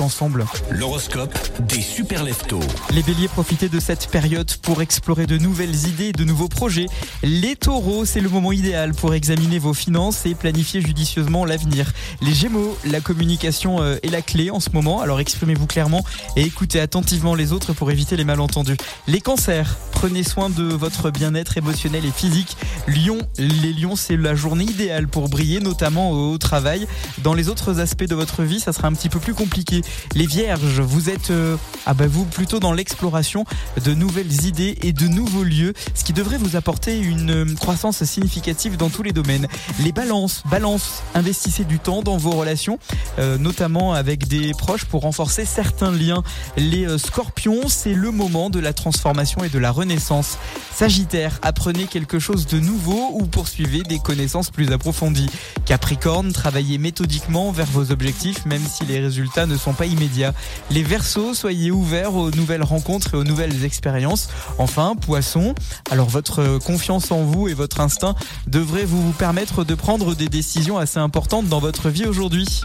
ensemble. L'horoscope des super leftos. Les béliers, profitez de cette période pour explorer de nouvelles idées, de nouveaux projets. Les taureaux, c'est le moment idéal pour examiner vos finances et planifier judicieusement l'avenir. Les gémeaux, la communication euh, est la clé en ce moment, alors exprimez-vous clairement et écoutez attentivement les autres pour éviter les malentendus. Les cancers, prenez soin de votre bien-être émotionnel et physique. Lion, les lions, c'est la journée idéale pour briller, notamment au travail. Dans les autres aspects de votre vie, ça sera un petit peu plus compliqué. Les vierges, vous êtes euh, ah bah vous plutôt dans l'exploration de nouvelles idées et de nouveaux lieux, ce qui devrait vous apporter une euh, croissance significative dans tous les domaines. Les balances, balance, investissez du temps dans vos relations, euh, notamment avec des proches pour renforcer certains liens. Les scorpions, c'est le moment de la transformation et de la renaissance. Sagittaire, apprenez quelque chose de nouveau ou poursuivez des connaissances plus approfondies. Capricorne, travaillez méthodiquement vers vos objectifs même si les résultats ne sont pas. Les Verseaux, soyez ouverts aux nouvelles rencontres et aux nouvelles expériences. Enfin, Poisson, alors votre confiance en vous et votre instinct devraient vous permettre de prendre des décisions assez importantes dans votre vie aujourd'hui.